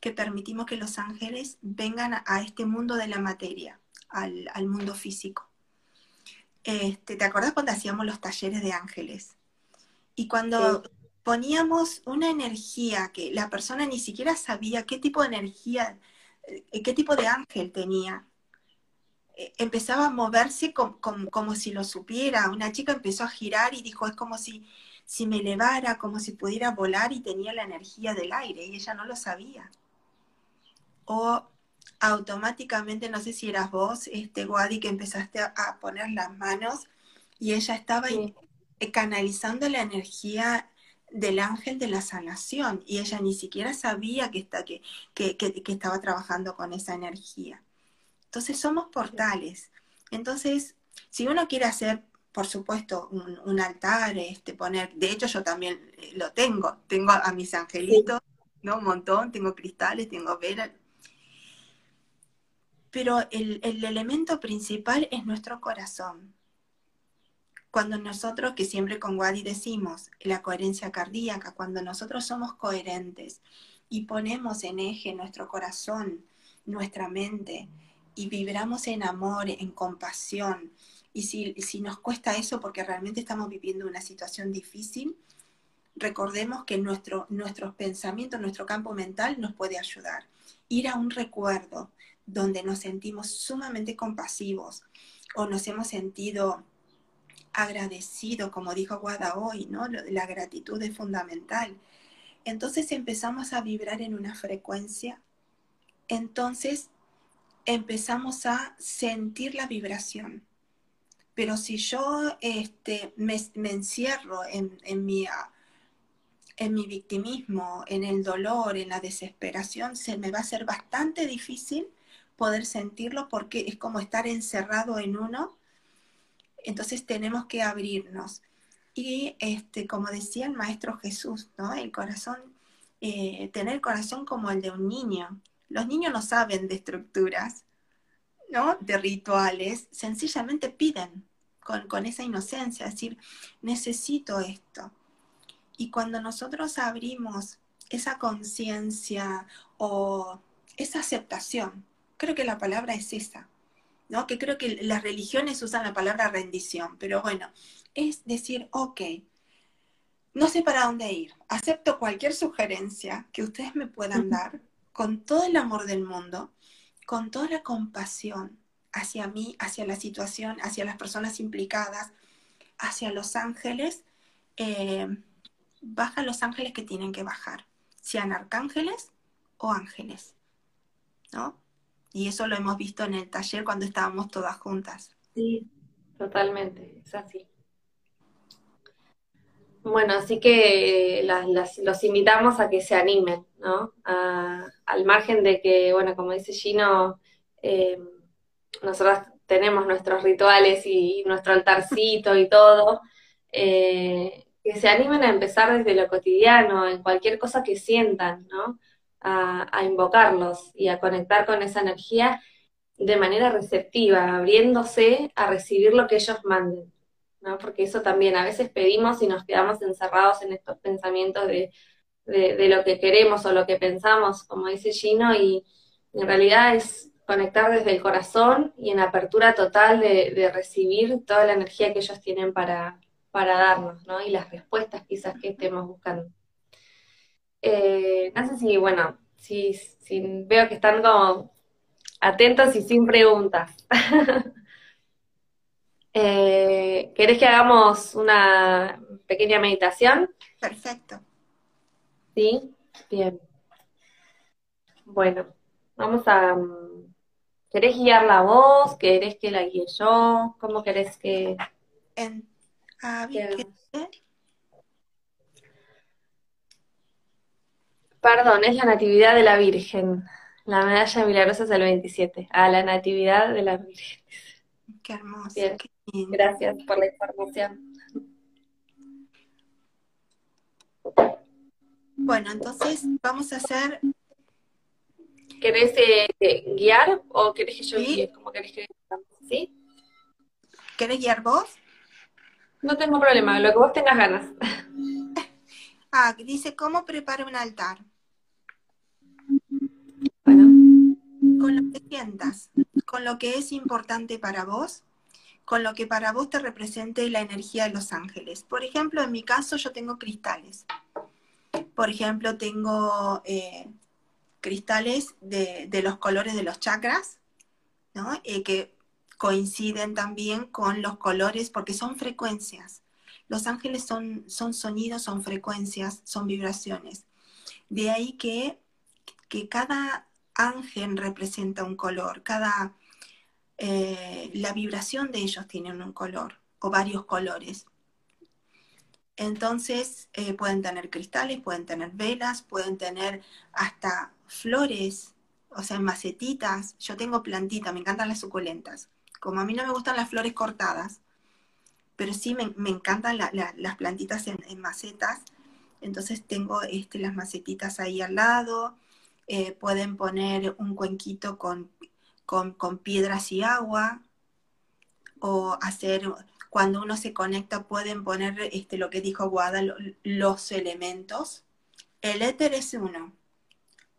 que permitimos que los ángeles vengan a, este mundo de la materia, al mundo físico. Este, ¿te acuerdas cuando hacíamos los talleres de ángeles? Y cuando poníamos una energía que la persona ni siquiera sabía qué tipo de energía, eh, qué tipo de ángel tenía, eh, empezaba a moverse como si lo supiera. Una chica empezó a girar y dijo, es como si, si me elevara, como si pudiera volar y tenía la energía del aire y ella no lo sabía. O automáticamente, no sé si eras vos, este Wadi, que empezaste a, poner las manos y ella estaba canalizando la energía del ángel de la sanación y ella ni siquiera sabía que, está, que, que, que, estaba trabajando con esa energía. Entonces somos portales. Entonces, si uno quiere hacer, por supuesto, un, altar, este, poner, de hecho yo también eh, lo tengo, tengo a mis angelitos, ¿no? Un montón, tengo cristales, tengo velas. Pero el, el elemento principal es nuestro corazón cuando nosotros, que siempre con Wadi decimos, la coherencia cardíaca, cuando nosotros somos coherentes y ponemos en eje nuestro corazón, nuestra mente, y vibramos en amor, en compasión, y si, si nos cuesta eso porque realmente estamos viviendo una situación difícil, recordemos que nuestro, nuestros pensamientos, nuestro campo mental nos puede ayudar. Ir a un recuerdo donde nos sentimos sumamente compasivos o nos hemos sentido agradecido, como dijo Guada hoy, ¿no? La gratitud es fundamental. Entonces empezamos a vibrar en una frecuencia, entonces empezamos a sentir la vibración. Pero si yo este, me, encierro en, en, mi, en mi victimismo, en el dolor, en la desesperación, se me va a ser bastante difícil poder sentirlo porque es como estar encerrado en uno entonces tenemos que abrirnos. Y este, como decía el Maestro Jesús, ¿no? El corazón, eh, tener el corazón como el de un niño. Los niños no saben de estructuras, ¿no? De rituales, sencillamente piden con, con esa inocencia, decir, necesito esto. Y cuando nosotros abrimos esa conciencia o esa aceptación, creo que la palabra es esa, que creo que las religiones usan la palabra rendición, pero bueno, es decir, ok, no sé para dónde ir, acepto cualquier sugerencia que ustedes me puedan dar con todo el amor del mundo, con toda la compasión hacia mí, hacia la situación, hacia las personas implicadas, hacia los ángeles, eh, baja los ángeles que tienen que bajar, sean arcángeles o ángeles, ¿no? Y eso lo hemos visto en el taller cuando estábamos todas juntas. Sí, totalmente, es así. Bueno, así que los invitamos a que se animen, ¿no? al margen de que, bueno, como dice Gino, eh, nosotros tenemos nuestros rituales y nuestro altarcito y todo, eh, que se animen a empezar desde lo cotidiano, en cualquier cosa que sientan, ¿no? A, invocarlos y a conectar con esa energía de manera receptiva, abriéndose a recibir lo que ellos manden, ¿no? Porque eso también, a veces pedimos y nos quedamos encerrados en estos pensamientos de, lo que queremos o lo que pensamos, como dice Gino, y en realidad es conectar desde el corazón y en apertura total de, recibir toda la energía que ellos tienen para, para darnos, ¿no? Y las respuestas quizás que estemos buscando. Eh, no sé si, bueno, si, veo que están como atentos y sin preguntas. (laughs) Eh, ¿Querés que hagamos una pequeña meditación? Perfecto. Sí, bien. Bueno, vamos a... ¿Querés guiar la voz? ¿Querés que la guíe yo? ¿Cómo querés que... En, Perdón, es la Natividad de la Virgen. La medalla milagrosa es el 27. A la Natividad de la Virgen. Qué hermoso. Gracias por la información. Bueno, entonces vamos a hacer. ¿Querés eh, guiar o querés que yo guíe? ¿Cómo querés que ¿Sí? ¿Querés guiar vos? No tengo problema, lo que vos tengas ganas. (laughs) Ah, dice, ¿cómo preparo un altar? Bueno. Con lo que sientas, con lo que es importante para vos, con lo que para vos te represente la energía de los ángeles. Por ejemplo, en mi caso yo tengo cristales. Por ejemplo, tengo eh, cristales de, los colores de los chakras, ¿no? Eh, que coinciden también con los colores porque son frecuencias. Los ángeles son, son sonidos, son frecuencias, son vibraciones. De ahí que, que cada ángel representa un color, cada, eh, la vibración de ellos tiene un color o varios colores. Entonces eh, pueden tener cristales, pueden tener velas, pueden tener hasta flores, o sea, macetitas. Yo tengo plantitas, me encantan las suculentas. Como a mí no me gustan las flores cortadas, pero sí me, encantan las plantitas en, macetas, entonces tengo este, las macetitas ahí al lado. Eh, pueden poner un cuenquito con, con piedras y agua, o hacer cuando uno se conecta pueden poner este, lo que dijo Guada, los elementos. El éter es uno,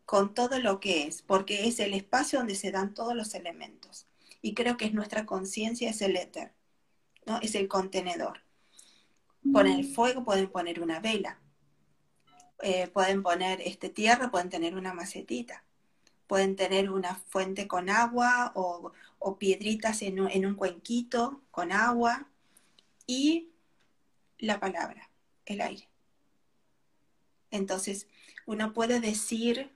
con todo lo que es, porque es el espacio donde se dan todos los elementos. Y creo que es nuestra conciencia, es el éter, ¿no? es el contenedor. Ponen el fuego, pueden poner una vela, eh, pueden poner este, tierra, pueden tener una macetita, pueden tener una fuente con agua o, piedritas en en un cuenquito con agua, y la palabra, el aire. Entonces, uno puede decir,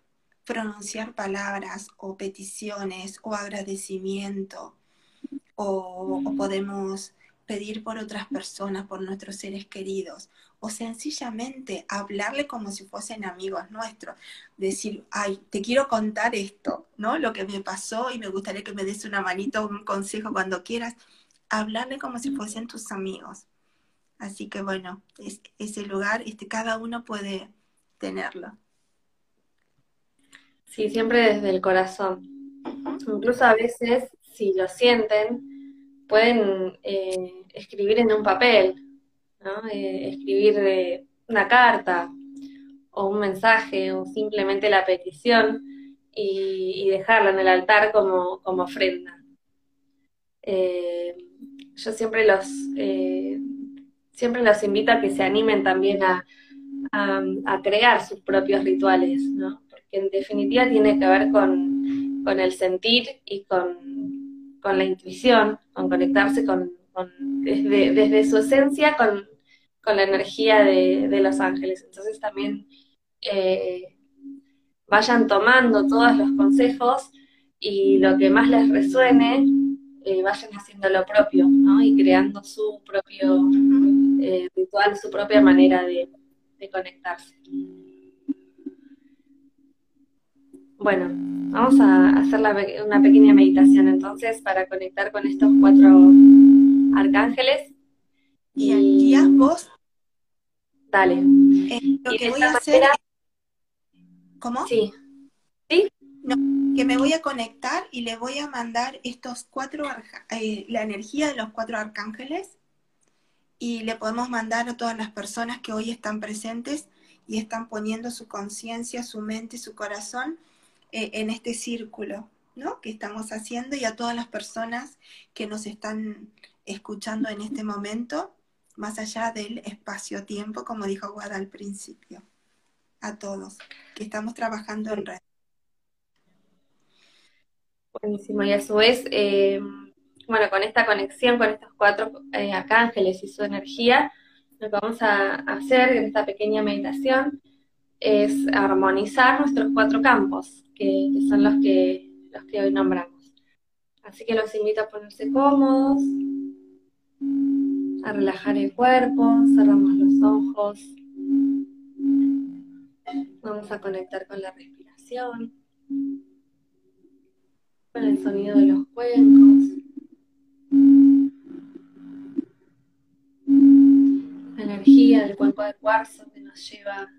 pronunciar palabras o peticiones o agradecimiento o, podemos pedir por otras personas, por nuestros seres queridos, o sencillamente hablarle como si fuesen amigos nuestros, decir, ay, te quiero contar esto, ¿no? Lo que me pasó y me gustaría que me des una manito, un consejo cuando quieras hablarle como si fuesen tus amigos. Así que bueno, ese lugar, este, cada uno puede tenerlo. Sí, siempre desde el corazón. Incluso a veces, si lo sienten, pueden eh, escribir en un papel, ¿no? Eh, escribir eh, una carta o un mensaje o simplemente la petición y, dejarla en el altar como, como ofrenda yo siempre los, eh, siempre los invito a que se animen también a, crear sus propios rituales, ¿no? Porque en definitiva tiene que ver con, el sentir y con, la intuición, con conectarse con, desde, su esencia con, la energía de, los ángeles. Entonces también eh, vayan tomando todos los consejos y lo que más les resuene, eh, vayan haciendo lo propio, ¿no? Y creando su propio eh, ritual, su propia manera de, conectarse. Bueno, vamos a hacer una pequeña meditación entonces para conectar con estos cuatro arcángeles. Y, a vos. Dale. Eh, lo que voy a hacer. ¿Cómo? Sí. ¿Sí? No, que me voy a conectar y le voy a mandar estos cuatro, eh, la energía de los cuatro arcángeles y le podemos mandar a todas las personas que hoy están presentes y están poniendo su conciencia, su mente, su corazón eh, en este círculo, Que estamos haciendo y a todas las personas que nos están escuchando en este momento, más allá del espacio-tiempo, como dijo Guada al principio. A todos, que estamos trabajando en red. Buenísimo, y a su vez, eh, bueno, con esta conexión con estos cuatro eh, arcángeles y su energía, lo que vamos a hacer en esta pequeña meditación es armonizar nuestros cuatro campos, que, son los que, los que hoy nombramos. Así que los invito a ponerse cómodos, a relajar el cuerpo, cerramos los ojos, vamos a conectar con la respiración el sonido de los cuencos. La energía del cuenco de cuarzo que nos lleva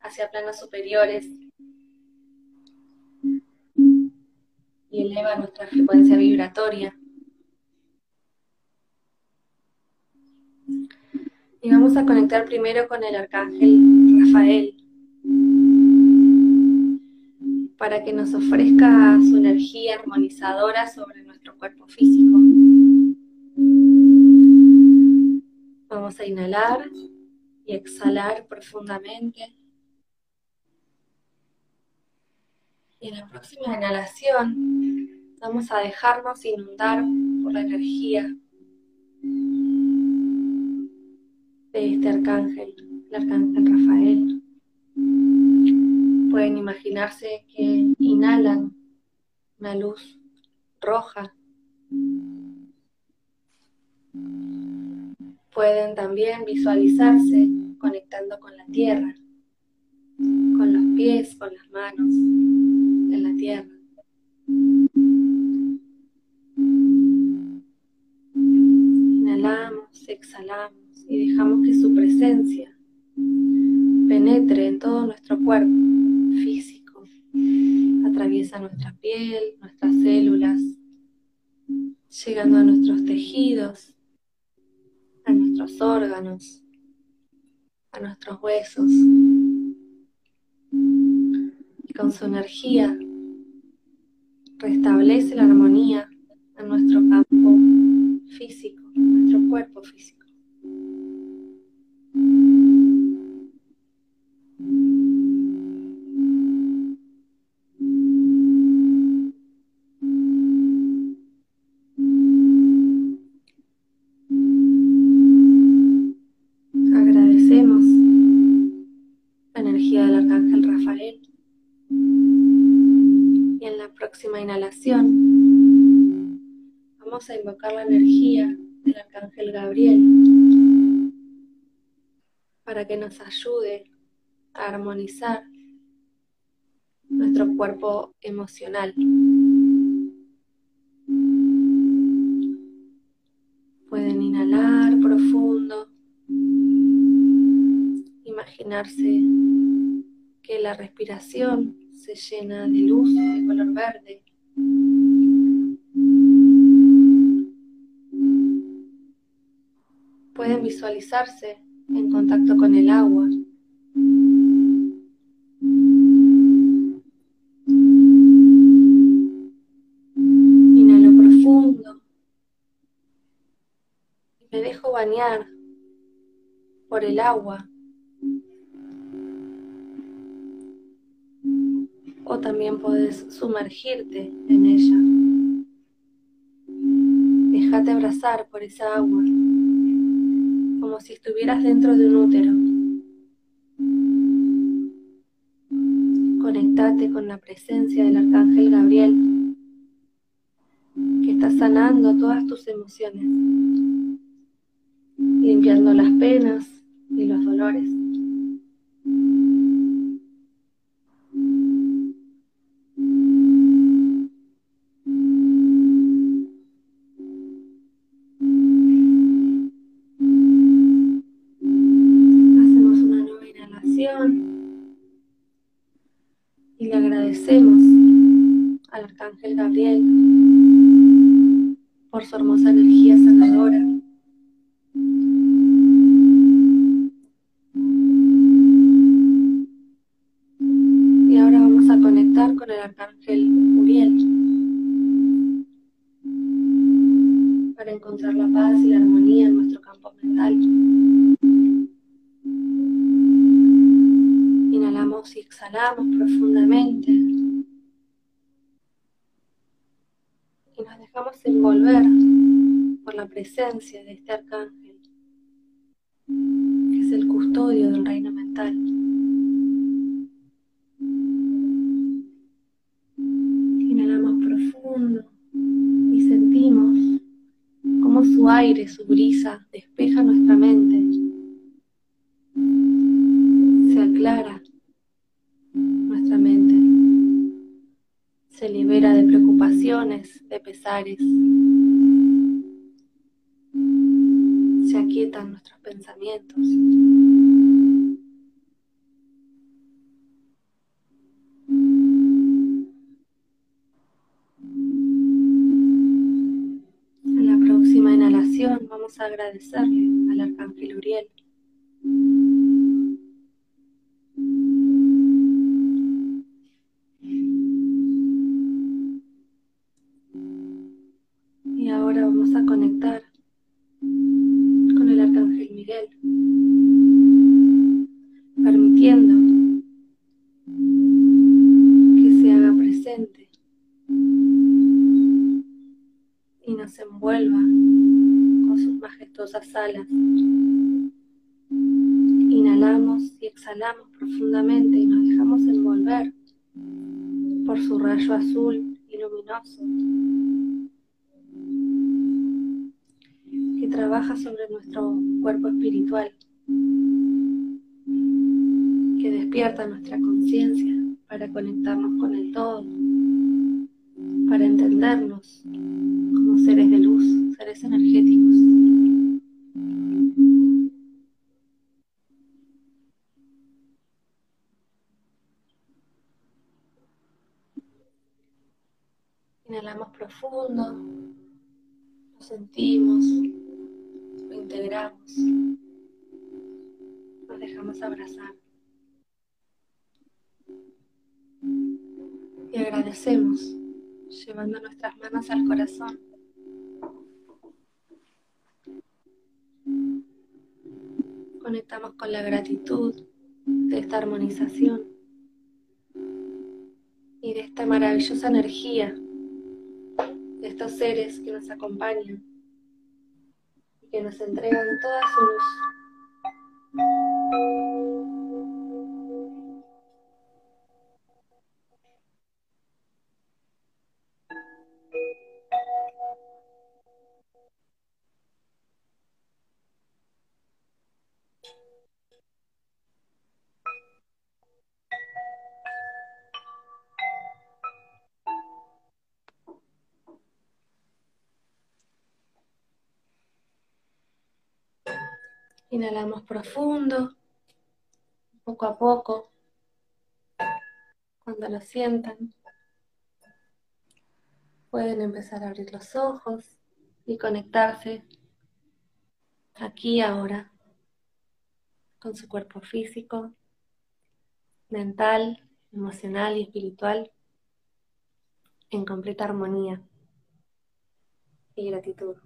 hacia planos superiores y eleva nuestra frecuencia vibratoria. Y vamos a conectar primero con el arcángel Rafael para que nos ofrezca su energía armonizadora sobre nuestro cuerpo físico. Vamos a inhalar y exhalar profundamente. Y en la próxima inhalación vamos a dejarnos inundar por la energía de este arcángel, el arcángel Rafael. Pueden imaginarse que inhalan una luz roja. Pueden también visualizarse conectando con la tierra, con los pies, con las manos en la tierra. Inhalamos, exhalamos y dejamos que su presencia penetre en todo nuestro cuerpo físico, atraviesa nuestra piel, nuestras células, llegando a nuestros tejidos, a nuestros órganos, a nuestros huesos. Con su energía restablece la armonía en nuestro campo físico, nuestro cuerpo físico. inhalación, vamos a la energía del Arcángel Gabriel para que nos ayude a armonizar nuestro cuerpo emocional. Pueden inhalar profundo, imaginarse que la respiración se llena de luz de color verde Pueden visualizarse en contacto con el agua. Inhalo profundo me dejo bañar por el agua. O también puedes sumergirte en ella. Déjate abrazar por esa agua como si estuvieras dentro de un útero. Conectate con la presencia del Arcángel Gabriel, que está sanando todas tus emociones, limpiando las penas y los dolores. al Arcángel Gabriel por su hermosa energía sanadora. Y ahora vamos a conectar con el Arcángel Uriel para encontrar la paz y la armonía en nuestro campo mental. Inhalamos y exhalamos profundamente. nos dejamos envolver por la de este arcángel, que es el custodio del reino mental. Inhalamos profundo y sentimos cómo su aire, su brisa despeja nuestra mente, se aclara se libera de preocupaciones, de pesares. Se aquietan nuestros pensamientos. En la próxima inhalación vamos a agradecerle al Arcángel Uriel alas. Inhalamos y exhalamos profundamente y nos dejamos envolver envolver por su azul y luminoso que trabaja sobre nuestro cuerpo espiritual, que despierta nuestra conciencia para conectarnos con el todo, para entendernos como seres de luz, seres energéticos. Inhalamos profundo, lo sentimos, lo integramos, nos dejamos abrazar. Y agradecemos, llevando nuestras manos al corazón. Conectamos con la gratitud de esta armonización y de esta maravillosa energía de estos seres que nos acompañan y que nos entregan toda su luz. Inhalamos profundo, poco a poco, cuando lo sientan. Pueden empezar a abrir los ojos y conectarse aquí ahora con su cuerpo físico, mental, emocional y espiritual en completa armonía y gratitud.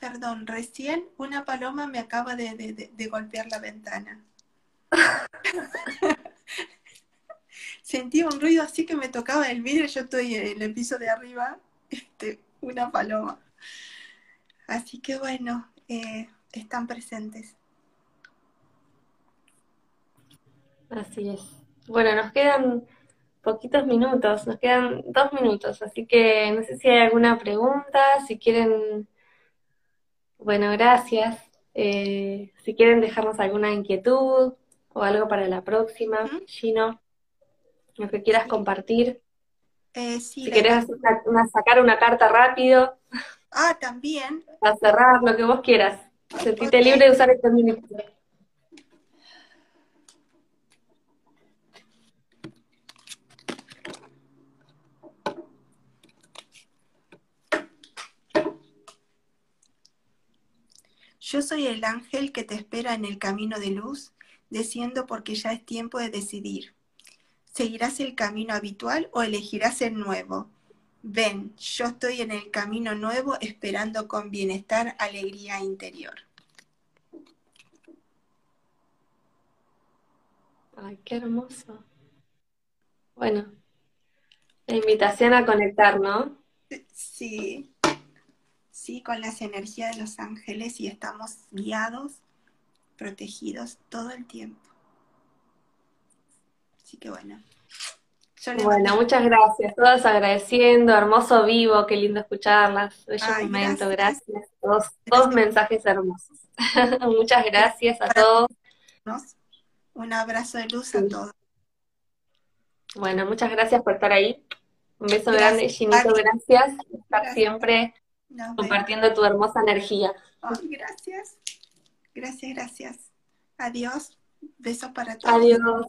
Perdón, recién una paloma me acaba de, golpear la ventana. (laughs) Sentí un ruido así que me tocaba el vidrio, yo estoy en el piso de arriba, este, una paloma. Así que bueno, eh, están presentes. Así es. Bueno, nos quedan poquitos minutos, nos quedan dos minutos, así que no sé si hay alguna pregunta, si quieren bueno, gracias. Eh, si quieren dejarnos alguna inquietud o algo para la próxima, Gino, lo que quieras compartir. Eh, sí, si querés sacar una carta rápido. Ah, también. A cerrar, lo que vos quieras. Sentite libre de usar este minuto. Yo soy el ángel que te espera en el camino de luz, desciendo porque ya es tiempo de decidir. ¿Seguirás el camino habitual o elegirás el nuevo? Ven, yo estoy en el camino nuevo esperando con bienestar, alegría interior. Ay, qué hermoso. Bueno, la invitación a conectar, ¿no? Sí con las energías de los ángeles y estamos guiados, protegidos todo el tiempo. Así que bueno. Bueno, muchas gracias. Todos agradeciendo, hermoso vivo, qué lindo escucharlas. Bello momento, gracias. Dos, mensajes hermosos. (laughs) muchas gracias a todos. Un abrazo de luz a todos. Bueno, muchas gracias por estar ahí. Un beso grande, Ginito, gracias por estar siempre Compartiendo tu hermosa energía. Gracias. Gracias, gracias. Adiós. Besos para todos. Adiós.